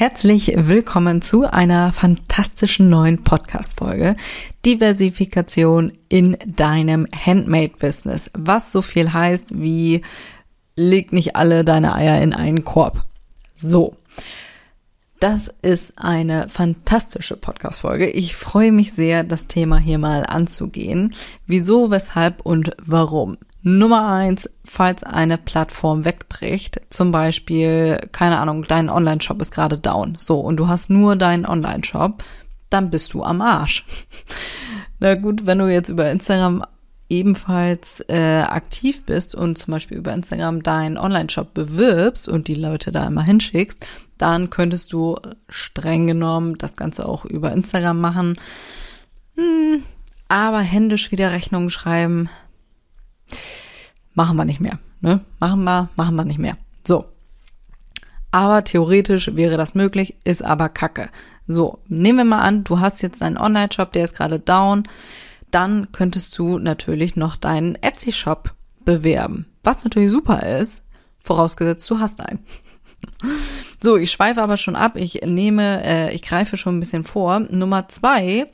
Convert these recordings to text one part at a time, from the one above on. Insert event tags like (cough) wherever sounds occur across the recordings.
Herzlich willkommen zu einer fantastischen neuen Podcast-Folge. Diversifikation in deinem Handmade-Business. Was so viel heißt wie, leg nicht alle deine Eier in einen Korb. So. Das ist eine fantastische Podcast-Folge. Ich freue mich sehr, das Thema hier mal anzugehen. Wieso, weshalb und warum. Nummer eins, falls eine Plattform wegbricht, zum Beispiel, keine Ahnung, dein Online-Shop ist gerade down, so, und du hast nur deinen Online-Shop, dann bist du am Arsch. (laughs) Na gut, wenn du jetzt über Instagram ebenfalls äh, aktiv bist und zum Beispiel über Instagram deinen Online-Shop bewirbst und die Leute da immer hinschickst, dann könntest du streng genommen das Ganze auch über Instagram machen. Hm, aber händisch wieder Rechnungen schreiben, machen wir nicht mehr. Ne? Machen wir, machen wir nicht mehr. So. Aber theoretisch wäre das möglich, ist aber kacke. So, nehmen wir mal an, du hast jetzt einen Online-Shop, der ist gerade down. Dann könntest du natürlich noch deinen Etsy-Shop bewerben. Was natürlich super ist, vorausgesetzt du hast einen. (laughs) So, ich schweife aber schon ab. Ich nehme, äh, ich greife schon ein bisschen vor. Nummer zwei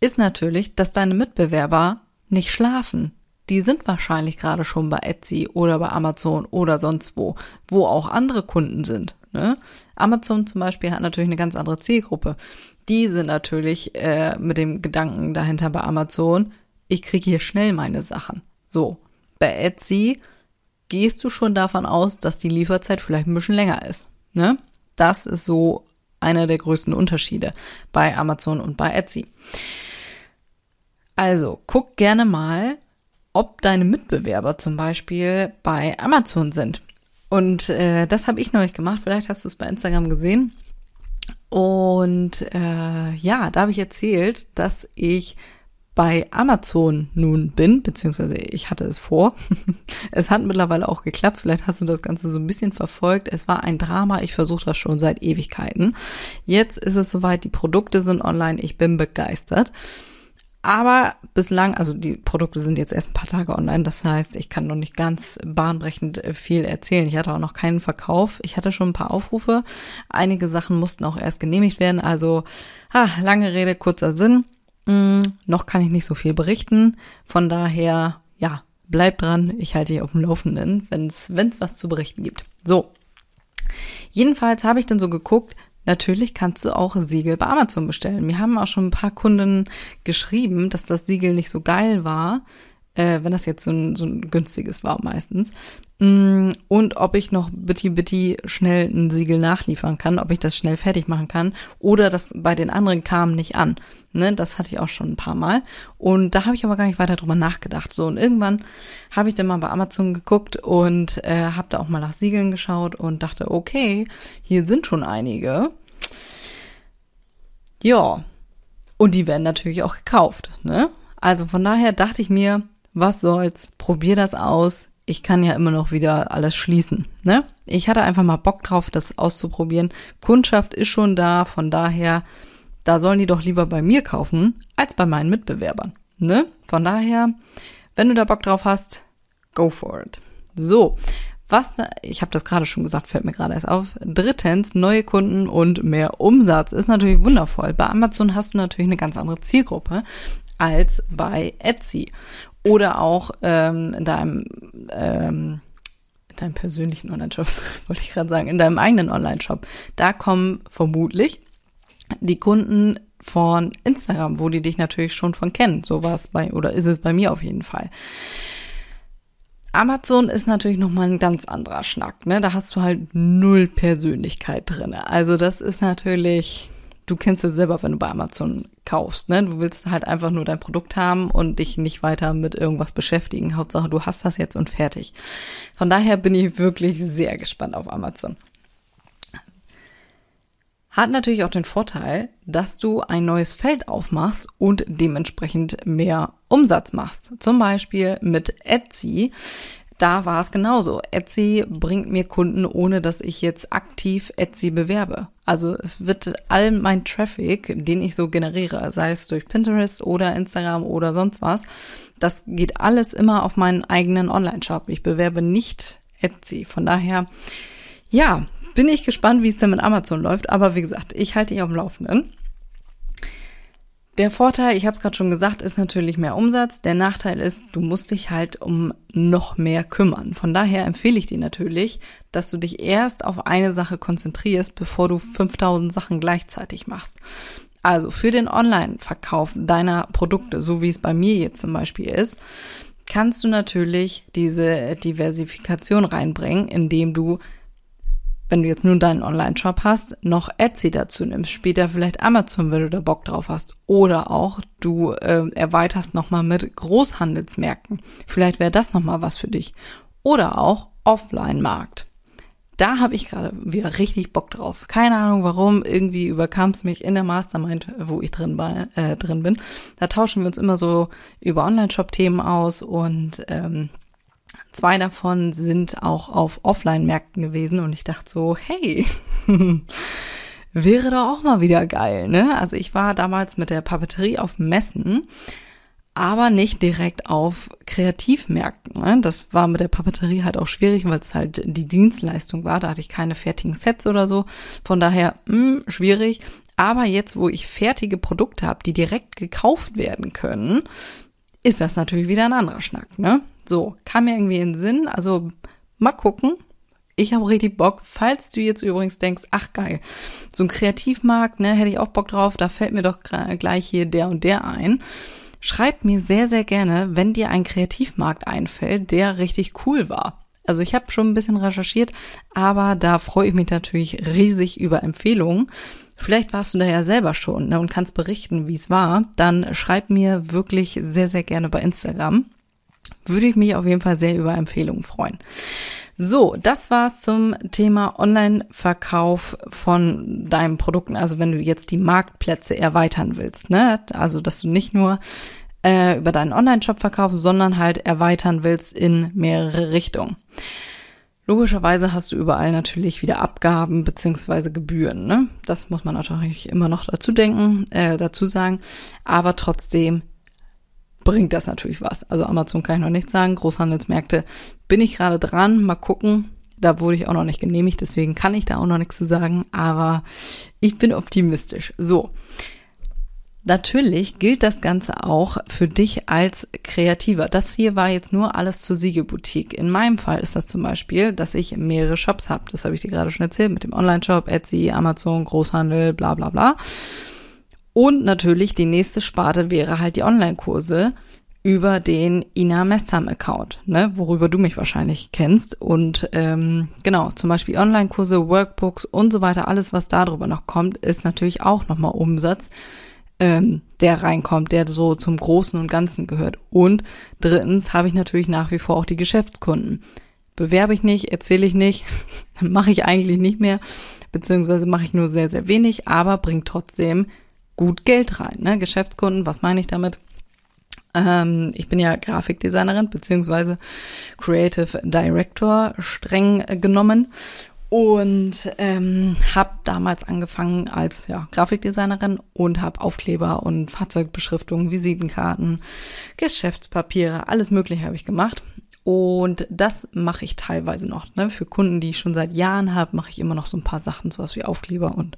ist natürlich, dass deine Mitbewerber nicht schlafen die sind wahrscheinlich gerade schon bei Etsy oder bei Amazon oder sonst wo, wo auch andere Kunden sind. Ne? Amazon zum Beispiel hat natürlich eine ganz andere Zielgruppe. Die sind natürlich äh, mit dem Gedanken dahinter bei Amazon, ich kriege hier schnell meine Sachen. So, bei Etsy gehst du schon davon aus, dass die Lieferzeit vielleicht ein bisschen länger ist. Ne? Das ist so einer der größten Unterschiede bei Amazon und bei Etsy. Also, guck gerne mal, ob deine Mitbewerber zum Beispiel bei Amazon sind. Und äh, das habe ich neulich gemacht. Vielleicht hast du es bei Instagram gesehen. Und äh, ja, da habe ich erzählt, dass ich bei Amazon nun bin, beziehungsweise ich hatte es vor. (laughs) es hat mittlerweile auch geklappt. Vielleicht hast du das Ganze so ein bisschen verfolgt. Es war ein Drama. Ich versuche das schon seit Ewigkeiten. Jetzt ist es soweit. Die Produkte sind online. Ich bin begeistert. Aber bislang, also die Produkte sind jetzt erst ein paar Tage online, das heißt, ich kann noch nicht ganz bahnbrechend äh, viel erzählen. Ich hatte auch noch keinen Verkauf. Ich hatte schon ein paar Aufrufe. Einige Sachen mussten auch erst genehmigt werden. Also, ah, lange Rede, kurzer Sinn. Hm, noch kann ich nicht so viel berichten. Von daher, ja, bleib dran. Ich halte dich auf dem Laufenden, wenn es was zu berichten gibt. So. Jedenfalls habe ich dann so geguckt, Natürlich kannst du auch Siegel bei Amazon bestellen. Mir haben auch schon ein paar Kunden geschrieben, dass das Siegel nicht so geil war, äh, wenn das jetzt so ein, so ein günstiges war meistens. Mm, und ob ich noch bitte, bitte schnell ein Siegel nachliefern kann, ob ich das schnell fertig machen kann oder das bei den anderen kam nicht an. Ne, das hatte ich auch schon ein paar Mal. Und da habe ich aber gar nicht weiter drüber nachgedacht. So, und irgendwann habe ich dann mal bei Amazon geguckt und äh, habe da auch mal nach Siegeln geschaut und dachte, okay, hier sind schon einige. Ja. Und die werden natürlich auch gekauft, ne? Also von daher dachte ich mir, was soll's, probier das aus. Ich kann ja immer noch wieder alles schließen, ne? Ich hatte einfach mal Bock drauf, das auszuprobieren. Kundschaft ist schon da, von daher, da sollen die doch lieber bei mir kaufen, als bei meinen Mitbewerbern, ne? Von daher, wenn du da Bock drauf hast, go for it. So, was, ich habe das gerade schon gesagt, fällt mir gerade erst auf. Drittens, neue Kunden und mehr Umsatz ist natürlich wundervoll. Bei Amazon hast du natürlich eine ganz andere Zielgruppe als bei Etsy oder auch ähm, in deinem ähm, in deinem persönlichen Online-Shop, (laughs) wollte ich gerade sagen, in deinem eigenen Online-Shop. Da kommen vermutlich die Kunden von Instagram, wo die dich natürlich schon von kennen. So war es bei, oder ist es bei mir auf jeden Fall. Amazon ist natürlich nochmal ein ganz anderer Schnack, ne? Da hast du halt null Persönlichkeit drinne. Also das ist natürlich, du kennst es selber, wenn du bei Amazon kaufst. Ne? Du willst halt einfach nur dein Produkt haben und dich nicht weiter mit irgendwas beschäftigen. Hauptsache, du hast das jetzt und fertig. Von daher bin ich wirklich sehr gespannt auf Amazon. Hat natürlich auch den Vorteil, dass du ein neues Feld aufmachst und dementsprechend mehr Umsatz machst. Zum Beispiel mit Etsy. Da war es genauso. Etsy bringt mir Kunden, ohne dass ich jetzt aktiv Etsy bewerbe. Also es wird all mein Traffic, den ich so generiere, sei es durch Pinterest oder Instagram oder sonst was, das geht alles immer auf meinen eigenen Online-Shop. Ich bewerbe nicht Etsy. Von daher, ja, bin ich gespannt, wie es denn mit Amazon läuft. Aber wie gesagt, ich halte dich auf dem Laufenden. Der Vorteil, ich habe es gerade schon gesagt, ist natürlich mehr Umsatz. Der Nachteil ist, du musst dich halt um noch mehr kümmern. Von daher empfehle ich dir natürlich, dass du dich erst auf eine Sache konzentrierst, bevor du 5000 Sachen gleichzeitig machst. Also für den Online-Verkauf deiner Produkte, so wie es bei mir jetzt zum Beispiel ist, kannst du natürlich diese Diversifikation reinbringen, indem du wenn du jetzt nur deinen Online-Shop hast, noch Etsy dazu nimmst, später vielleicht Amazon, wenn du da Bock drauf hast. Oder auch du äh, erweiterst nochmal mit Großhandelsmärkten. Vielleicht wäre das nochmal was für dich. Oder auch Offline-Markt. Da habe ich gerade wieder richtig Bock drauf. Keine Ahnung warum, irgendwie überkam es mich in der Mastermind, wo ich drin, bei, äh, drin bin. Da tauschen wir uns immer so über Online-Shop-Themen aus und ähm, Zwei davon sind auch auf Offline-Märkten gewesen und ich dachte so, hey, (laughs) wäre doch auch mal wieder geil, ne? Also ich war damals mit der Papeterie auf Messen, aber nicht direkt auf Kreativmärkten. Ne? Das war mit der Papeterie halt auch schwierig, weil es halt die Dienstleistung war. Da hatte ich keine fertigen Sets oder so. Von daher mh, hm, schwierig. Aber jetzt, wo ich fertige Produkte habe, die direkt gekauft werden können, ist das natürlich wieder ein anderer Schnack, ne? So, kam mir irgendwie in den Sinn. Also mal gucken. Ich habe richtig Bock. Falls du jetzt übrigens denkst, ach geil, so ein Kreativmarkt, ne, hätte ich auch Bock drauf, da fällt mir doch gleich hier der und der ein. Schreib mir sehr, sehr gerne, wenn dir ein Kreativmarkt einfällt, der richtig cool war. Also ich habe schon ein bisschen recherchiert, aber da freue ich mich natürlich riesig über Empfehlungen. Vielleicht warst du da ja selber schon ne, und kannst berichten, wie es war. Dann schreib mir wirklich sehr, sehr gerne bei Instagram würde ich mich auf jeden Fall sehr über Empfehlungen freuen. So, das war's zum Thema Online-Verkauf von deinen Produkten. Also wenn du jetzt die Marktplätze erweitern willst, ne? Also dass du nicht nur äh, über deinen Online-Shop verkaufst, sondern halt erweitern willst in mehrere Richtungen. Logischerweise hast du überall natürlich wieder Abgaben beziehungsweise Gebühren. Ne? Das muss man natürlich immer noch dazu denken, äh, dazu sagen. Aber trotzdem bringt das natürlich was. Also Amazon kann ich noch nicht sagen. Großhandelsmärkte bin ich gerade dran. Mal gucken. Da wurde ich auch noch nicht genehmigt, deswegen kann ich da auch noch nichts zu sagen. Aber ich bin optimistisch. So. Natürlich gilt das Ganze auch für dich als Kreativer. Das hier war jetzt nur alles zur Siegeboutique. In meinem Fall ist das zum Beispiel, dass ich mehrere Shops habe. Das habe ich dir gerade schon erzählt mit dem Online-Shop, Etsy, Amazon, Großhandel, bla bla bla. Und natürlich die nächste Sparte wäre halt die Online-Kurse über den Ina Mestam-Account, ne, worüber du mich wahrscheinlich kennst. Und ähm, genau, zum Beispiel Online-Kurse, Workbooks und so weiter, alles, was darüber noch kommt, ist natürlich auch nochmal Umsatz, ähm, der reinkommt, der so zum Großen und Ganzen gehört. Und drittens habe ich natürlich nach wie vor auch die Geschäftskunden. Bewerbe ich nicht, erzähle ich nicht, (laughs) mache ich eigentlich nicht mehr, beziehungsweise mache ich nur sehr, sehr wenig, aber bringt trotzdem gut Geld rein. Ne? Geschäftskunden, was meine ich damit? Ähm, ich bin ja Grafikdesignerin beziehungsweise Creative Director streng genommen und ähm, habe damals angefangen als ja, Grafikdesignerin und habe Aufkleber und Fahrzeugbeschriftungen, Visitenkarten, Geschäftspapiere, alles Mögliche habe ich gemacht. Und das mache ich teilweise noch. Ne? Für Kunden, die ich schon seit Jahren habe, mache ich immer noch so ein paar Sachen, sowas wie Aufkleber und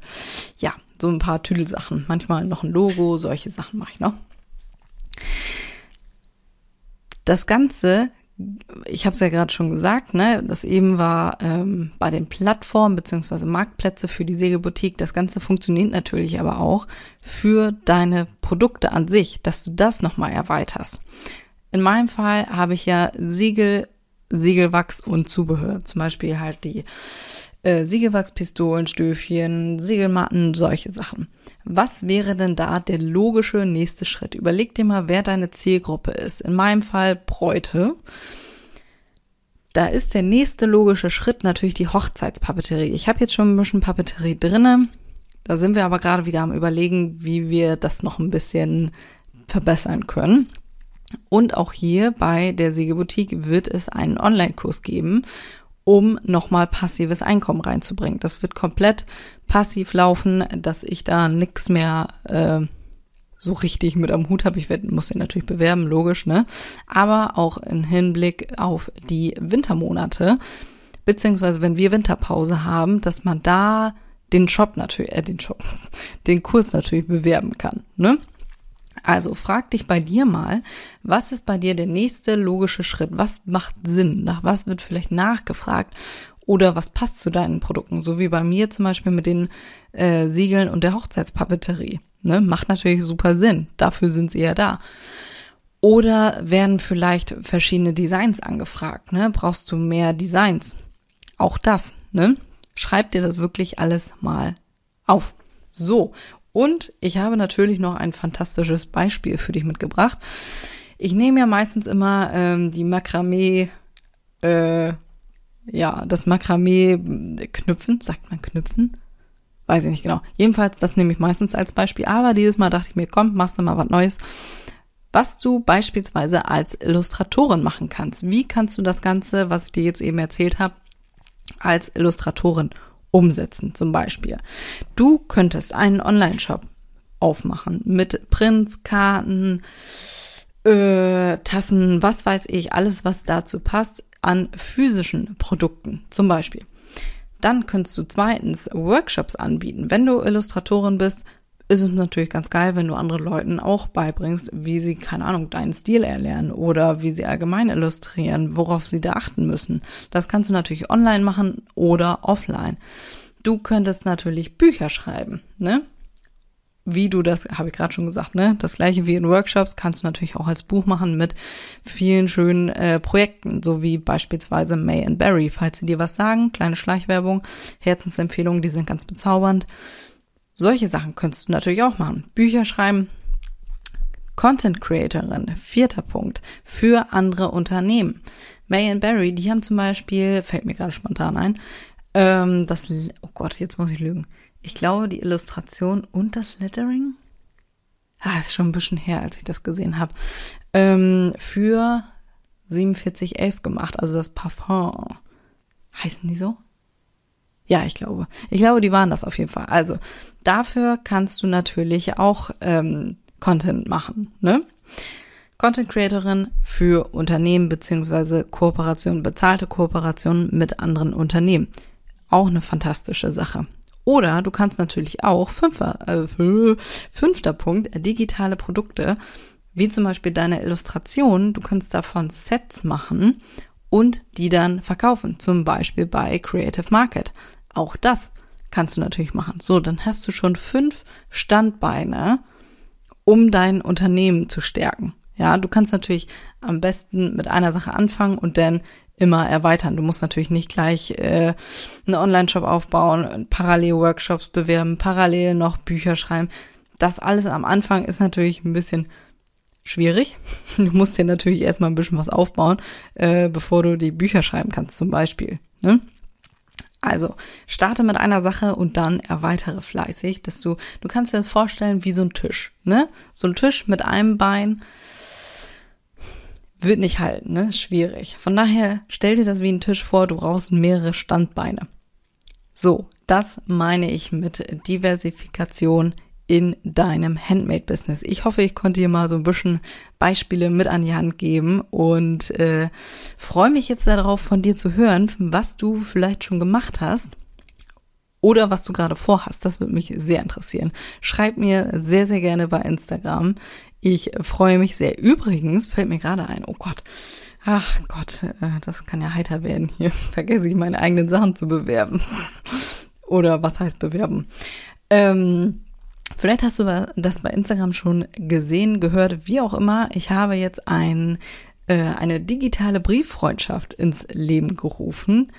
ja, so ein paar Tüdelsachen. Manchmal noch ein Logo, solche Sachen mache ich noch. Das Ganze, ich habe es ja gerade schon gesagt, ne, das eben war ähm, bei den Plattformen beziehungsweise Marktplätze für die Sägeboutique. Das Ganze funktioniert natürlich aber auch für deine Produkte an sich, dass du das nochmal erweiterst. In meinem Fall habe ich ja Siegel, Siegelwachs und Zubehör. Zum Beispiel halt die äh, Siegelwachspistolen, Stöfchen, Siegelmatten, solche Sachen. Was wäre denn da der logische nächste Schritt? Überleg dir mal, wer deine Zielgruppe ist. In meinem Fall Bräute. Da ist der nächste logische Schritt natürlich die Hochzeitspapeterie. Ich habe jetzt schon ein bisschen Papeterie drinne. Da sind wir aber gerade wieder am Überlegen, wie wir das noch ein bisschen verbessern können. Und auch hier bei der Sägeboutique wird es einen Online-Kurs geben, um nochmal passives Einkommen reinzubringen. Das wird komplett passiv laufen, dass ich da nichts mehr äh, so richtig mit am Hut habe. Ich werd, muss den natürlich bewerben, logisch, ne? Aber auch im Hinblick auf die Wintermonate, beziehungsweise wenn wir Winterpause haben, dass man da den Shop natürlich, äh, den Shop, (laughs) den Kurs natürlich bewerben kann, ne? Also frag dich bei dir mal, was ist bei dir der nächste logische Schritt? Was macht Sinn? Nach was wird vielleicht nachgefragt? Oder was passt zu deinen Produkten? So wie bei mir zum Beispiel mit den äh, Siegeln und der Hochzeitspapeterie. Ne? Macht natürlich super Sinn. Dafür sind sie ja da. Oder werden vielleicht verschiedene Designs angefragt? Ne? Brauchst du mehr Designs? Auch das. Ne? Schreib dir das wirklich alles mal auf. So, und ich habe natürlich noch ein fantastisches Beispiel für dich mitgebracht. Ich nehme ja meistens immer ähm, die Makramee, äh, ja, das Makramee-Knüpfen, sagt man Knüpfen? Weiß ich nicht genau. Jedenfalls, das nehme ich meistens als Beispiel. Aber dieses Mal dachte ich mir, komm, machst du mal was Neues. Was du beispielsweise als Illustratorin machen kannst. Wie kannst du das Ganze, was ich dir jetzt eben erzählt habe, als Illustratorin umsetzen, zum Beispiel. Du könntest einen Online-Shop aufmachen mit Prints, Karten, äh, Tassen, was weiß ich, alles, was dazu passt, an physischen Produkten zum Beispiel. Dann könntest du zweitens Workshops anbieten. Wenn du Illustratorin bist, ist es natürlich ganz geil, wenn du anderen Leuten auch beibringst, wie sie, keine Ahnung, deinen Stil erlernen oder wie sie allgemein illustrieren, worauf sie da achten müssen. Das kannst du natürlich online machen oder offline. Du könntest natürlich Bücher schreiben, ne? Wie du das, habe ich gerade schon gesagt, ne? Das gleiche wie in Workshops kannst du natürlich auch als Buch machen mit vielen schönen äh, Projekten, so wie beispielsweise May and Barry, falls sie dir was sagen, kleine Schleichwerbung, Herzensempfehlungen, die sind ganz bezaubernd. Solche Sachen könntest du natürlich auch machen. Bücher schreiben, Content Creatorin, vierter Punkt, für andere Unternehmen. May and Barry, die haben zum Beispiel, fällt mir gerade spontan ein, ähm, das, oh Gott, jetzt muss ich lügen. Ich glaube, die Illustration und das Lettering, ah, ist schon ein bisschen her, als ich das gesehen habe, ähm, für 4711 gemacht, also das Parfum. Heißen die so? Ja, ich glaube. Ich glaube, die waren das auf jeden Fall. Also dafür kannst du natürlich auch ähm, Content machen, ne? Content Creatorin für Unternehmen beziehungsweise Kooperation, bezahlte Kooperation mit anderen Unternehmen. Auch eine fantastische Sache. Oder du kannst natürlich auch, fünfer, äh, fünfter Punkt, digitale Produkte, wie zum Beispiel deine Illustration, du kannst davon Sets machen und die dann verkaufen, zum Beispiel bei Creative Market. Auch das kannst du natürlich machen. So, dann hast du schon fünf Standbeine, um dein Unternehmen zu stärken. Ja, du kannst natürlich am besten mit einer Sache anfangen und dann immer erweitern. Du musst natürlich nicht gleich äh, einen Online-Shop aufbauen, parallel Workshops bewerben, parallel noch Bücher schreiben. Das alles am Anfang ist natürlich ein bisschen schwierig. (laughs) Du musst dir natürlich erstmal ein bisschen was aufbauen, äh, bevor du die Bücher schreiben kannst, zum Beispiel. Ne? Also starte mit einer Sache und dann erweitere fleißig, dass du, du kannst dir das vorstellen wie so ein Tisch, ne? So ein Tisch mit einem Bein wird nicht halten, ne? Schwierig. Von daher stell dir das wie ein Tisch vor, du brauchst mehrere Standbeine. So, das meine ich mit Diversifikation in deinem Handmade-Business. Ich hoffe, ich konnte dir mal so ein bisschen Beispiele mit an die Hand geben und äh, freue mich jetzt darauf, von dir zu hören, was du vielleicht schon gemacht hast oder was du gerade vorhast. Das würde mich sehr interessieren. Schreib mir sehr, sehr gerne bei Instagram. Ich freue mich sehr. Übrigens fällt mir gerade ein, oh Gott, ach Gott, äh, das kann ja heiter werden hier. (laughs) Vergesse ich meine eigenen Sachen zu bewerben. (laughs) oder was heißt bewerben? Ähm, Vielleicht hast du das bei Instagram schon gesehen, gehört, wie auch immer. Ich habe jetzt ein, äh, eine digitale Brieffreundschaft ins Leben gerufen.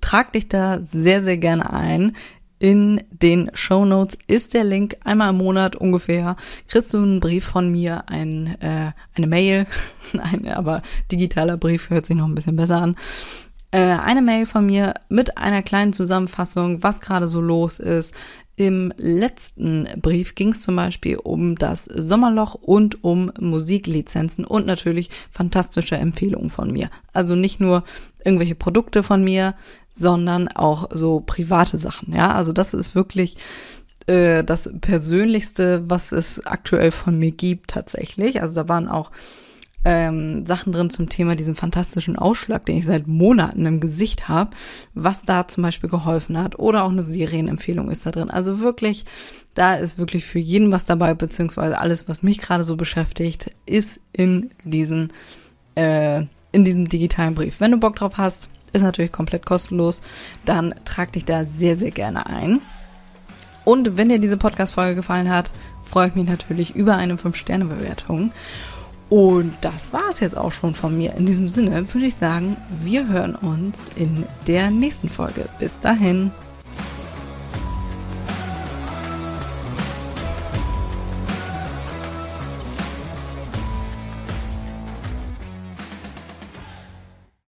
Trag dich da sehr, sehr gerne ein. In den Show Notes ist der Link. Einmal im Monat ungefähr kriegst du einen Brief von mir, ein, äh, eine Mail, (laughs) ein, aber digitaler Brief hört sich noch ein bisschen besser an äh, eine Mail von mir mit einer kleinen Zusammenfassung, was gerade so los ist, Im letzten Brief ging es zum Beispiel um das Sommerloch und um Musiklizenzen und natürlich fantastische Empfehlungen von mir. Also nicht nur irgendwelche Produkte von mir, sondern auch so private Sachen. Ja, also das ist wirklich äh, das Persönlichste, was es aktuell von mir gibt tatsächlich. Also da waren auch ähm, Sachen drin zum Thema diesen fantastischen Ausschlag, den ich seit Monaten im Gesicht habe, was da zum Beispiel geholfen hat. Oder auch eine Serienempfehlung ist da drin. Also wirklich, da ist wirklich für jeden was dabei, beziehungsweise alles, was mich gerade so beschäftigt, ist in diesen, äh, in diesem digitalen Brief. Wenn du Bock drauf hast, ist natürlich komplett kostenlos, dann trag dich da sehr, sehr gerne ein. Und wenn dir diese Podcast-Folge gefallen hat, freue ich mich natürlich über eine 5-Sterne-Bewertung. Und das war es jetzt auch schon von mir. In diesem Sinne würde ich sagen, wir hören uns in der nächsten Folge. Bis dahin.